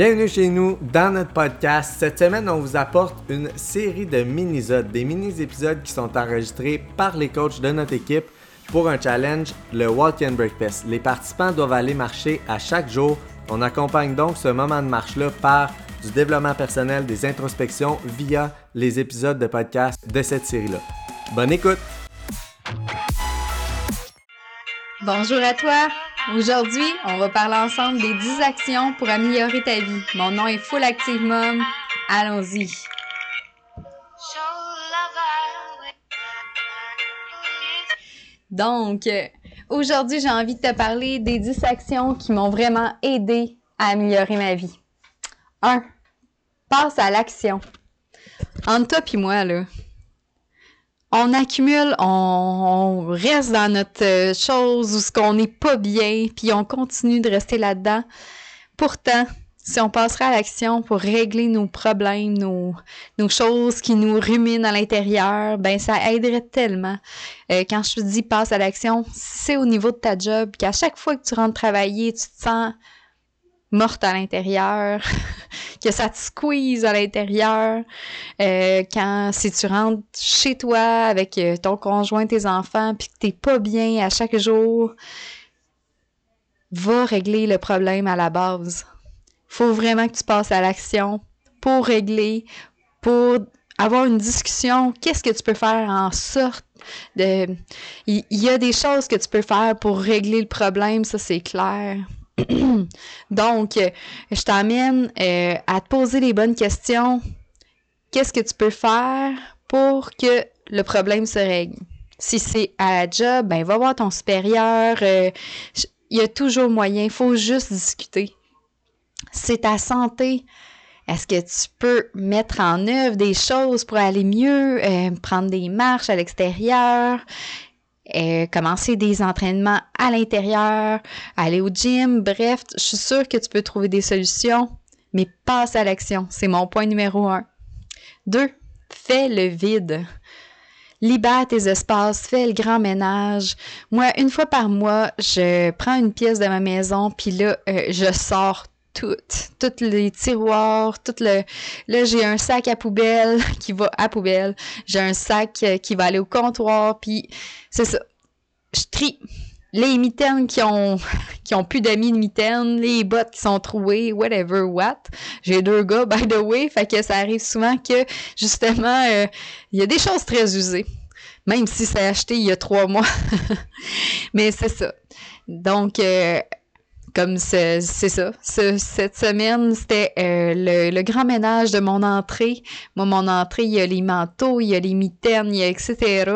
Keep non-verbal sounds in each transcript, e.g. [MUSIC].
Bienvenue chez nous dans notre podcast. Cette semaine, on vous apporte une série de mini-zodes, des mini-épisodes qui sont enregistrés par les coachs de notre équipe pour un challenge, le Walk and Breakfast. Les participants doivent aller marcher à chaque jour. On accompagne donc ce moment de marche-là par du développement personnel, des introspections via les épisodes de podcast de cette série-là. Bonne écoute! Bonjour à toi! Aujourd'hui, on va parler ensemble des 10 actions pour améliorer ta vie. Mon nom est Full Active Mom. Allons-y! Donc, euh, aujourd'hui, j'ai envie de te parler des 10 actions qui m'ont vraiment aidé à améliorer ma vie. 1. Passe à l'action. Entre toi et moi, là, on accumule, on, reste dans notre euh, chose où ce qu'on n'est pas bien, puis on continue de rester là-dedans. Pourtant, si on passerait à l'action pour régler nos problèmes, nos, nos choses qui nous ruminent à l'intérieur, ben ça aiderait tellement. Euh, quand je te dis passe à l'action, c'est au niveau de ta job, qu'à chaque fois que tu rentres travailler, tu te sens morte à l'intérieur, [LAUGHS] que ça te squeeze à l'intérieur. Euh, quand si tu rentres chez toi avec euh, ton conjoint, tes enfants, puis que t'es pas bien à chaque jour, va régler le problème à la base. Faut vraiment que tu passes à l'action pour régler, pour avoir une discussion. Qu'est-ce que tu peux faire en sorte de... Il y, a des choses que tu peux faire pour régler le problème, ça c'est clair. Donc, euh, je t'amène euh, à te poser les bonnes questions. Qu'est-ce que tu peux faire pour que le problème se règle? Si c'est à la job, ben va voir ton supérieur. Euh, il y a toujours moyen. Il faut juste discuter. C'est ta santé. Est-ce que tu peux mettre en œuvre des choses pour aller mieux, prendre des marches à l'extérieur? Euh, commencer des entraînements à l'intérieur, aller au gym, bref, je suis sûre que tu peux trouver des solutions, mais passe à l'action. C'est mon point numéro un. Deux, fais le vide. Libère tes espaces, fais le grand ménage. Moi, une fois par mois, je prends une pièce de ma maison, puis là, euh, je sors tout, tous les tiroirs, tout le. Là, j'ai un sac à poubelle [LAUGHS] qui va à poubelle. J'ai un sac euh, qui va aller au comptoir, puis c'est ça. Je trie les mitaines qui ont [LAUGHS] qui ont plus d'amis de mitaines, les bottes qui sont trouées, whatever what. J'ai deux gars by the way, fait que ça arrive souvent que justement euh, il y a des choses très usées, même si c'est acheté il y a trois mois. [LAUGHS] Mais c'est ça. Donc euh, comme c'est ça. cette semaine, c'était euh, le, grand ménage de mon entrée. Moi, mon entrée, il y a les manteaux, il y a les mitaines, etc.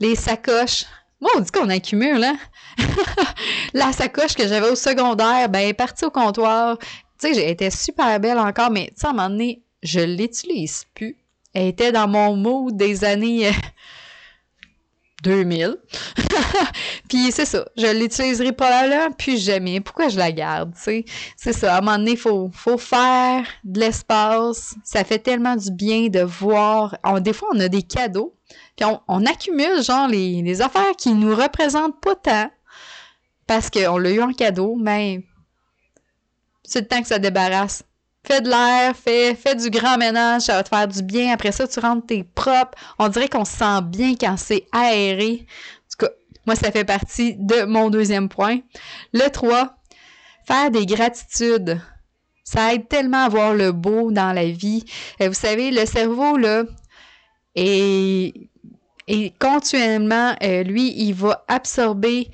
Les sacoches. Moi, on dit qu'on accumule, hein? [LAUGHS] la sacoche que j'avais au secondaire, ben, elle est partie au comptoir. Tu sais, j'ai été super belle encore, mais tu sais, à un moment donné, je l'utilise plus. Elle était dans mon mood des années euh, 2000. [LAUGHS] puis c'est ça, je l'utiliserai pas là, puis jamais. Pourquoi je la garde, tu sais? C'est ça, à un moment donné, il faut, faut faire de l'espace. Ça fait tellement du bien de voir. des fois, on a des cadeaux, puis on, accumule, genre, les, les, affaires qui nous représentent pas tant, parce qu'on l'a eu en cadeau, mais c'est le temps que ça débarrasse. Fais de l'air, fais, fais du grand ménage, ça va te faire du bien. Après ça, tu rentres tes propres. On dirait qu'on se sent bien quand c'est aéré. En tout cas, moi, ça fait partie de mon deuxième point. Le 3, faire des gratitudes. Ça aide tellement à voir le beau dans la vie. Euh, vous savez, le cerveau, là, est, et continuellement, euh, lui, il va absorber.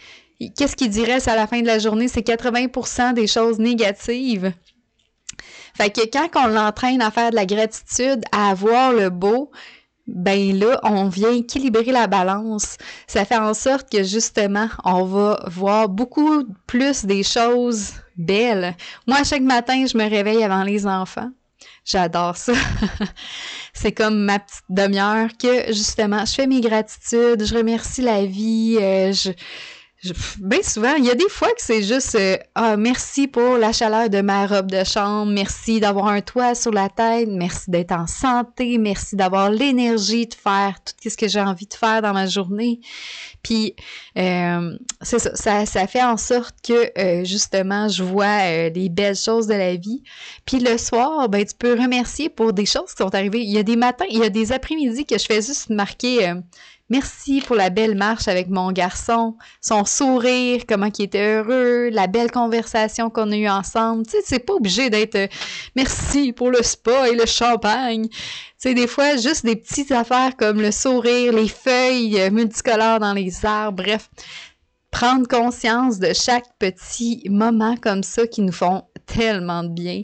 Qu'est-ce qu'il dirait à la fin de la journée? C'est 80% des choses négatives. Fait que quand on l'entraîne à faire de la gratitude, à avoir le beau, ben là, on vient équilibrer la balance. Ça fait en sorte que justement, on va voir beaucoup plus des choses belles. Moi, chaque matin, je me réveille avant les enfants. J'adore ça. [LAUGHS] c'est comme ma petite demi-heure que justement, je fais mes gratitudes, je remercie la vie, euh, je bien souvent, il y a des fois que c'est juste euh, ah merci pour la chaleur de ma robe de chambre, merci d'avoir un toit sur la tête, merci d'être en santé, merci d'avoir l'énergie de faire tout ce que j'ai envie de faire dans ma journée. Puis euh, c'est ça, ça, fait en sorte que euh, justement je vois des belles choses de la vie. Puis le soir, ben tu peux remercier pour des choses qui sont arrivées. Il y a des matins, il y a des après-midi que je fais juste marquer Merci pour la belle marche avec mon garçon, son sourire, comment il était heureux, la belle conversation qu'on a eue ensemble. Tu sais, c'est pas obligé d'être euh, merci pour le spa et le champagne. Tu sais, des fois, juste des petites affaires comme le sourire, les feuilles multicolores dans les arbres, bref. Prendre conscience de chaque petit moment comme ça qui nous font tellement de bien.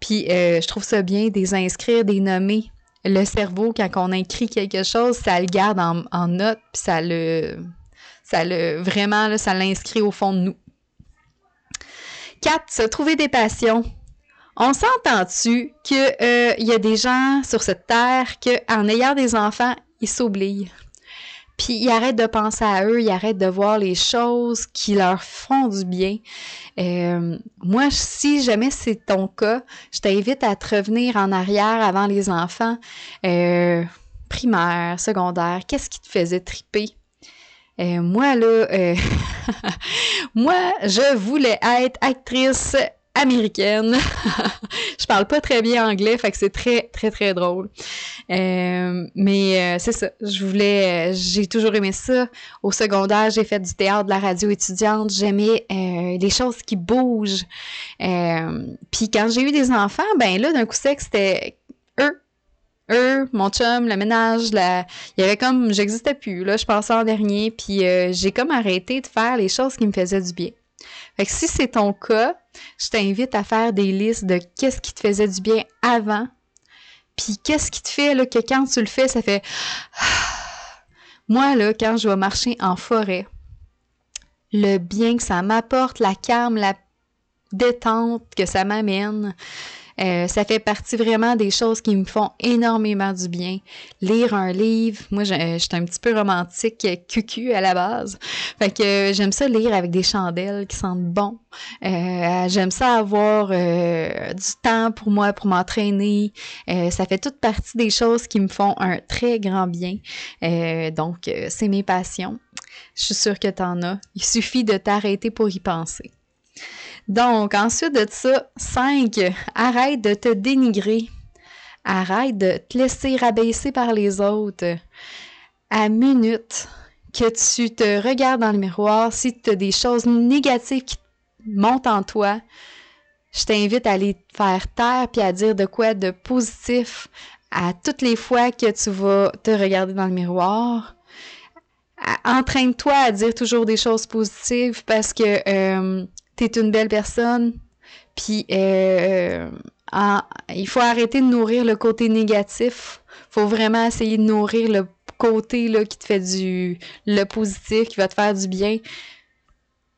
Puis, euh, je trouve ça bien de les inscrire, des nommer le cerveau, quand on écrit quelque chose, ça le garde en, note, puis ça le, ça le, vraiment, ça l'inscrit au fond de nous. 4. Se trouver des passions. On s'entend-tu qu'il euh, y a des gens sur cette terre qu'en ayant des enfants, ils s'oublient? Puis ils arrêtent de penser à eux, ils arrêtent de voir les choses qui leur font du bien. Euh, moi, si jamais c'est ton cas, je t'invite à te revenir en arrière avant les enfants. Euh, primaire, secondaire, qu'est-ce qui te faisait triper? Euh, moi, là, [LAUGHS] moi, je voulais être actrice américaine. [LAUGHS] je parle pas très bien anglais, fait que c'est très, très, très drôle. Euh, mais euh, c'est ça, je voulais, euh, j'ai toujours aimé ça. Au secondaire, j'ai fait du théâtre, de la radio étudiante. J'aimais les choses qui bougent. Puis quand j'ai eu des enfants, ben là, d'un coup sec, c'était eux eux, mon chum, le ménage, la... il y avait comme, j'existais plus, là, je passais en dernier, puis j'ai comme arrêté de faire les choses qui me faisaient du bien. Fait que si c'est ton cas, je t'invite à faire des listes de qu'est-ce qui te faisait du bien avant, puis qu'est-ce qui te fait là, que quand tu le fais, ça fait [SIGHS] moi là, quand je vais marcher en forêt, le bien que ça m'apporte, la calme, la détente que ça m'amène, euh, ça fait partie vraiment des choses qui me font énormément du bien. Lire un livre, moi je, suis un petit peu romantique, cucu à la base. Fait que euh, j'aime ça lire avec des chandelles qui sentent bon. Euh, j'aime ça avoir du temps pour moi, pour m'entraîner. ça fait toute partie des choses qui me font un très grand bien. donc, c'est mes passions. Je suis sûre que tu en as. Il suffit de t'arrêter pour y penser. Donc, ensuite de ça, 5. Arrête de te dénigrer. Arrête de te laisser rabaisser par les autres. À minute que tu te regardes dans le miroir, si tu as des choses négatives qui montent en toi, je t'invite à les faire taire puis à dire de quoi de positif à toutes les fois que tu vas te regarder dans le miroir. Entraîne-toi à dire toujours des choses positives parce que euh, t'es une belle personne, puis euh, il faut arrêter de nourrir le côté négatif. faut vraiment essayer de nourrir le côté là, qui te fait du... le positif, qui va te faire du bien.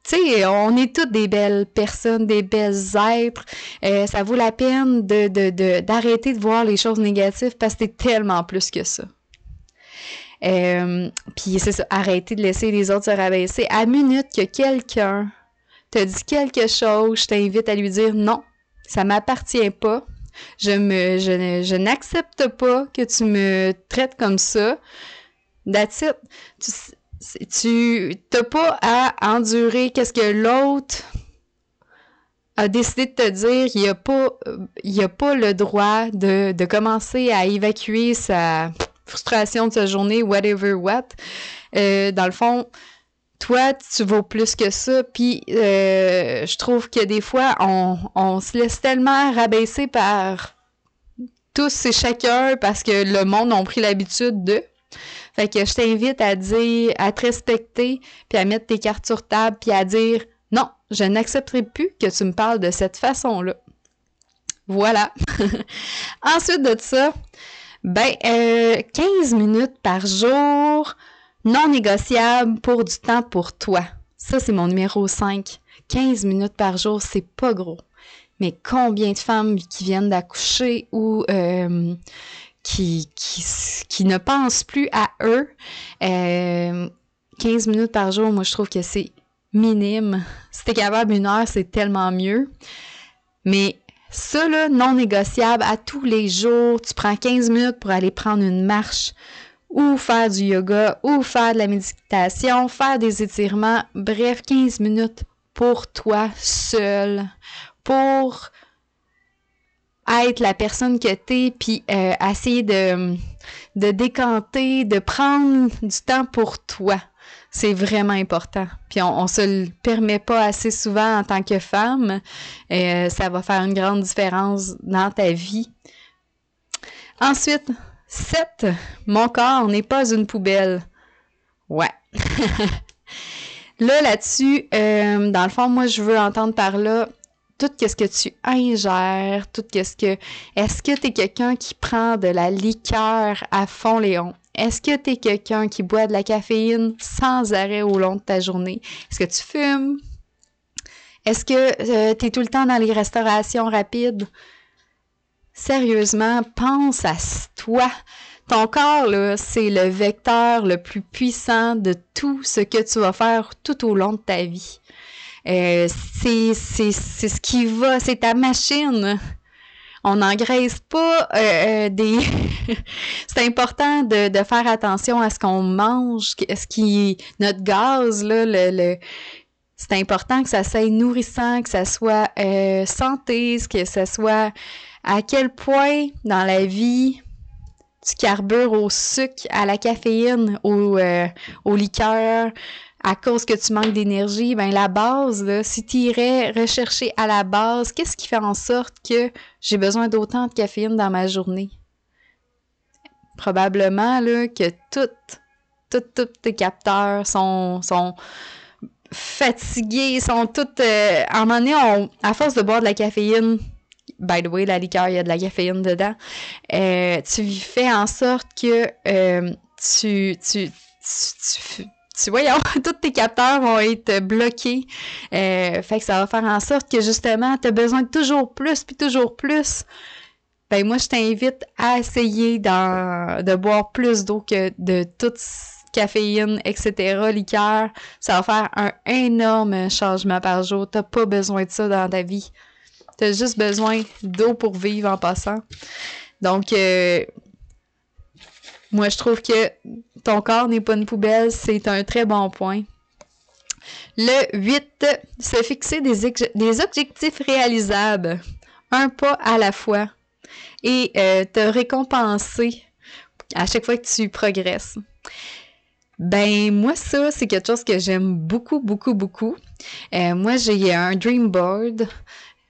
Tu sais, on est toutes des belles personnes, des belles êtres. Euh, ça vaut la peine de, d'arrêter de, de, voir les choses négatives parce que t'es tellement plus que ça. Euh, puis c'est ça, arrêter de laisser les autres se rabaisser. À minute que quelqu'un te dit quelque chose, je t'invite à lui dire non, ça m'appartient pas. Je me je, n'accepte pas que tu me traites comme ça. That's it. Tu n'as pas à endurer qu'est-ce que l'autre a décidé de te dire, il n'y a, pas, a pas le droit de, de commencer à évacuer sa frustration de sa journée, whatever what. Euh, dans le fond, toi, tu vaux plus que ça. Puis euh, je trouve que des fois, on, se laisse tellement rabaisser par tous et chacun parce que le monde a pris l'habitude de. Fait que je t'invite à dire, à te respecter, puis à mettre tes cartes sur table, puis à dire non, je n'accepterai plus que tu me parles de cette façon-là. Voilà. [LAUGHS] Ensuite de ça, ben, 15 euh, minutes par jour, non négociable pour du temps pour toi. Ça, c'est mon numéro 5. 15 minutes par jour, c'est pas gros. Mais combien de femmes qui viennent d'accoucher ou euh, qui, qui, qui, ne pensent plus à eux, euh, 15 minutes par jour, moi, je trouve que c'est minime. Si t'es capable une heure, c'est tellement mieux. Mais ça, là, non négociable, à tous les jours, tu prends 15 minutes pour aller prendre une marche ou faire du yoga ou faire de la méditation, faire des étirements. Bref, 15 minutes pour toi seul, pour être la personne que t'es, puis euh, essayer de, de décanter, de prendre du temps pour toi. C'est vraiment important. Puis on, on se le permet pas assez souvent en tant que femme. Et euh, ça va faire une grande différence dans ta vie. Ensuite, 7. Mon corps n'est pas une poubelle. Ouais. [LAUGHS] là, là-dessus, euh, dans le fond, moi, je veux entendre par là tout ce que tu ingères, tout ce que... Est-ce que tu es quelqu'un qui prend de la liqueur à fond, Léon? Est-ce que tu es quelqu'un qui boit de la caféine sans arrêt au long de ta journée? Est-ce que tu fumes? Est-ce que euh, tu es tout le temps dans les restaurations rapides? Sérieusement, pense à toi. Ton corps, c'est le vecteur le plus puissant de tout ce que tu vas faire tout au long de ta vie. Euh, c'est, c'est, c'est ce qui va, c'est ta machine. On n'engraisse pas euh, euh des. [LAUGHS] c'est important de, de, faire attention à ce qu'on mange, ce qui notre gaz là, le, le c'est important que ça soit nourrissant, que ça soit euh, santé, que ça soit à quel point dans la vie tu carbures au sucre, à la caféine, au, euh, au liqueur, à cause que tu manques d'énergie, ben la base, là, si tu irais rechercher à la base, qu'est-ce qui fait en sorte que j'ai besoin d'autant de caféine dans ma journée? Probablement là, que toutes, toutes, tous tes capteurs sont, sont fatigués, sont toutes... Euh, à un moment donné, on, à force de boire de la caféine, by the way, la liqueur, il y a de la caféine dedans, euh, tu fais en sorte que euh, tu, tu, tu, voyons, [LAUGHS] tous tes capteurs vont être bloqués. Fait que ça va faire en sorte que justement, tu as besoin de toujours plus, puis toujours plus. Ben moi, je t'invite à essayer de boire plus d'eau que de toute caféine, etc., liqueur. Ça va faire un énorme changement par jour. T'as pas besoin de ça dans ta vie. T'as juste besoin d'eau pour vivre en passant. Donc, euh, moi, je trouve que ton corps n'est pas une poubelle, c'est un très bon point. Le 8, se fixer des, objectifs réalisables, un pas à la fois, et euh, te récompenser à chaque fois que tu progresses. Ben moi ça c'est quelque chose que j'aime beaucoup beaucoup beaucoup. Euh, moi j'ai un dream board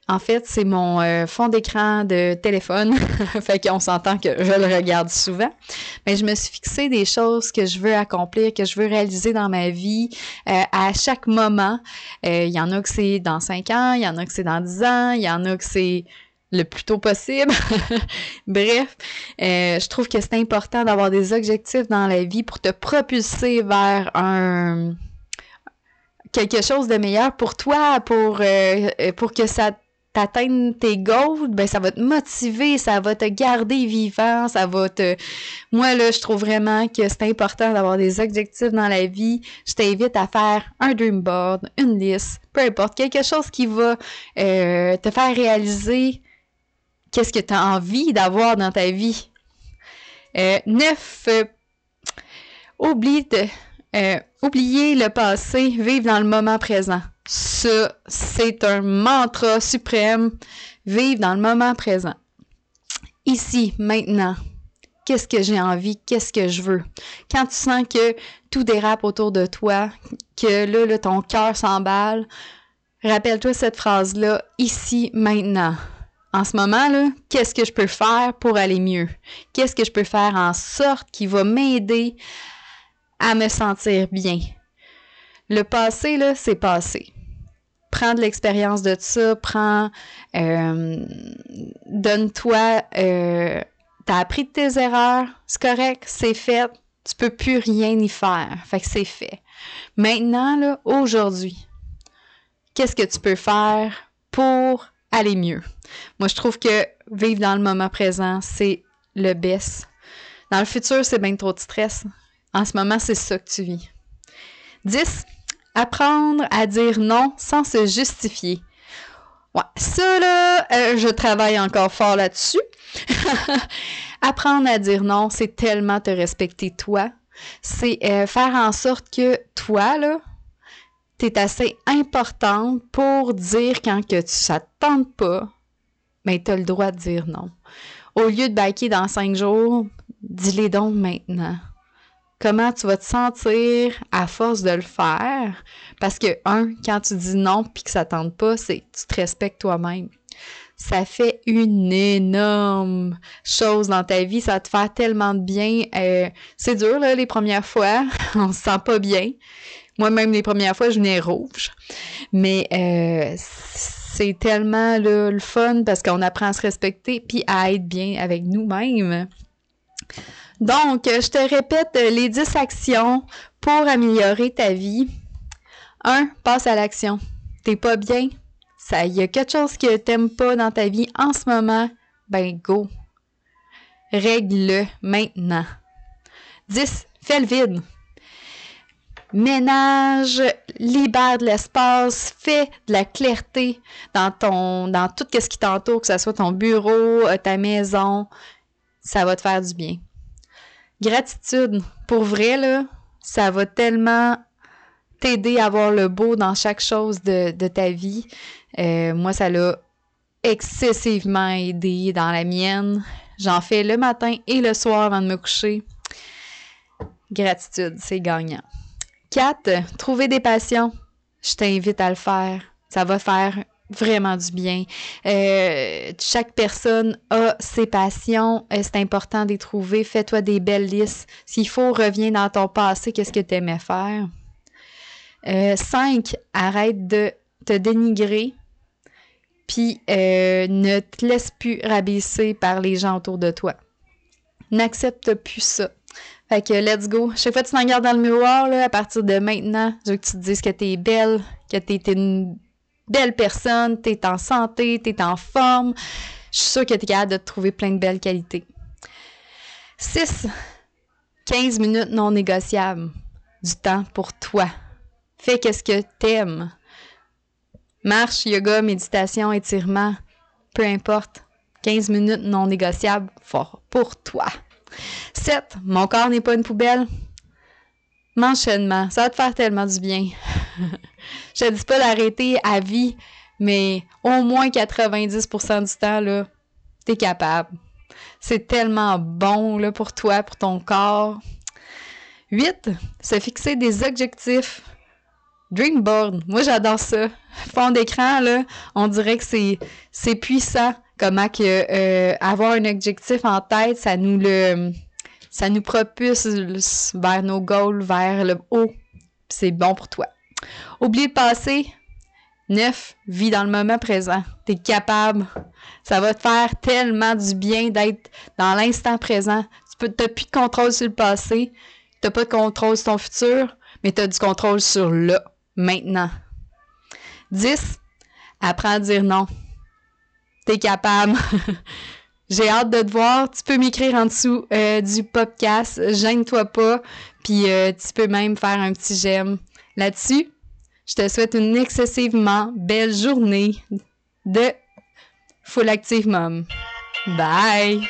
en fait, c'est mon euh, fond d'écran de téléphone. [LAUGHS] fait qu'on s'entend que je le regarde souvent. Mais je me suis fixé des choses que je veux accomplir, que je veux réaliser dans ma vie euh, à chaque moment. Il y en a que c'est dans 5 ans, il y en a que c'est dans 10 ans, il y en a que c'est le plus tôt possible. [LAUGHS] Bref, je trouve que c'est important d'avoir des objectifs dans la vie pour te propulser vers un quelque chose de meilleur pour toi, pour, pour que ça t'atteindre tes goals, ben ça va te motiver, ça va te garder vivant, ça va te... Moi, là, je trouve vraiment que c'est important d'avoir des objectifs dans la vie. Je t'invite à faire un dream board, une liste, peu importe, quelque chose qui va euh, te faire réaliser qu'est-ce que tu as envie d'avoir dans ta vie? Euh, neuf, euh, oublie de, euh, le passé, vivre dans le moment présent. Ça, c'est un mantra suprême. Vivre dans le moment présent. Ici, maintenant. Qu'est-ce que j'ai envie? Qu'est-ce que je veux? Quand tu sens que tout dérape autour de toi, que là, là ton cœur s'emballe, rappelle-toi cette phrase-là, ici, maintenant. En ce moment, là, qu'est-ce que je peux faire pour aller mieux? Qu'est-ce que je peux faire en sorte qui va m'aider à me sentir bien? Le passé, c'est passé prends de l'expérience de ça, prends, euh, donne-toi, euh, t'as appris de tes erreurs, c'est correct, c'est fait, tu peux plus rien y faire, fait que c'est fait. Maintenant, là, aujourd'hui, qu'est-ce que tu peux faire pour aller mieux? Moi, je trouve que vivre dans le moment présent, c'est le best. Dans le futur, c'est bien trop de stress. En ce moment, c'est ça que tu vis. 10 apprendre à dire non sans se justifier. Ouais, ça là, euh, je travaille encore fort là-dessus. [LAUGHS] apprendre à dire non, c'est tellement te respecter toi. C'est euh, faire en sorte que toi, là, t'es assez importante pour dire quand que ça te tente pas, mais t'as le droit de dire non. Au lieu de baquer dans cinq jours, dis-les donc maintenant. Comment tu vas te sentir à force de le faire? Parce que, un, quand tu dis non puis que ça tente pas, c'est tu te respectes toi-même. Ça fait une énorme chose dans ta vie. Ça te faire tellement de bien. Euh, c'est dur, là, les premières fois. [LAUGHS] On se sent pas bien. Moi-même, les premières fois, je venais rouge. Mais euh, c'est tellement le fun parce qu'on apprend à se respecter puis à être bien avec nous-mêmes. Donc, je te répète les 10 actions pour améliorer ta vie. 1. Passe à l'action. T'es pas bien? Ça, y a quelque chose que t'aimes pas dans ta vie en ce moment? Ben, go. Règle-le maintenant. 10. Fais le vide ménage, libère de l'espace, fais de la clarté dans ton dans tout ce qui t'entoure, que ce soit ton bureau, euh, ta maison, ça va te faire du bien. Gratitude, pour vrai là, ça va tellement t'aider à voir le beau dans chaque chose de, ta vie. Euh, moi, ça l'a excessivement aidé dans la mienne. J'en fais le matin et le soir avant de me coucher. Gratitude, c'est gagnant. 4. Trouver des passions. Je t'invite à le faire. Ça va faire vraiment du bien. Euh, chaque personne a ses passions. Euh, c'est important de les trouver. Fais-toi des belles listes. S'il faut, reviens dans ton passé. Qu'est-ce que tu aimais faire? 5. Euh, arrête de te dénigrer. Puis ne te laisse plus rabaisser par les gens autour de toi. N'accepte plus ça. Fait que let's go. Chaque fois que tu t'en regardes dans le miroir, là, à partir de maintenant, je veux que tu te dises que t'es belle, que t'es une belle personne, t'es en santé, t'es en forme. Je suis sûre que t'es capable de te trouver plein de belles qualités. 6. 15 minutes non négociables. Du temps pour toi. Fais qu'est-ce que t'aimes. Marche, yoga, méditation, étirement, peu importe. 15 minutes non négociables fort pour toi. 7. Mon corps n'est pas une poubelle. M'enchaînement, ça va te faire tellement du bien. [LAUGHS] je te dis pas d'arrêter à vie, mais au moins 90% du temps, là, t'es capable. C'est tellement bon là, pour toi, pour ton corps. 8. Se fixer des objectifs. Dreamboard. Moi, j'adore ça. Fond d'écran, là, on dirait que c'est puissant. Comment que euh, avoir un objectif en tête, ça nous le ça nous propulse vers nos goals, vers le haut. C'est bon pour toi. Oublie le passé. Neuf, vis dans le moment présent. Tu es capable. Ça va te faire tellement du bien d'être dans l'instant présent. Tu n'as plus de contrôle sur le passé. Tu n'as pas de contrôle sur ton futur, mais tu as du contrôle sur là, maintenant. 10. Apprends à dire non. Tu es capable. [LAUGHS] J'ai hâte de te voir. Tu peux m'écrire en dessous euh, du podcast. Gêne-toi pas. Puis euh, tu peux même faire un petit j'aime là-dessus. Je te souhaite une excessivement belle journée de Full Active Mom. Bye!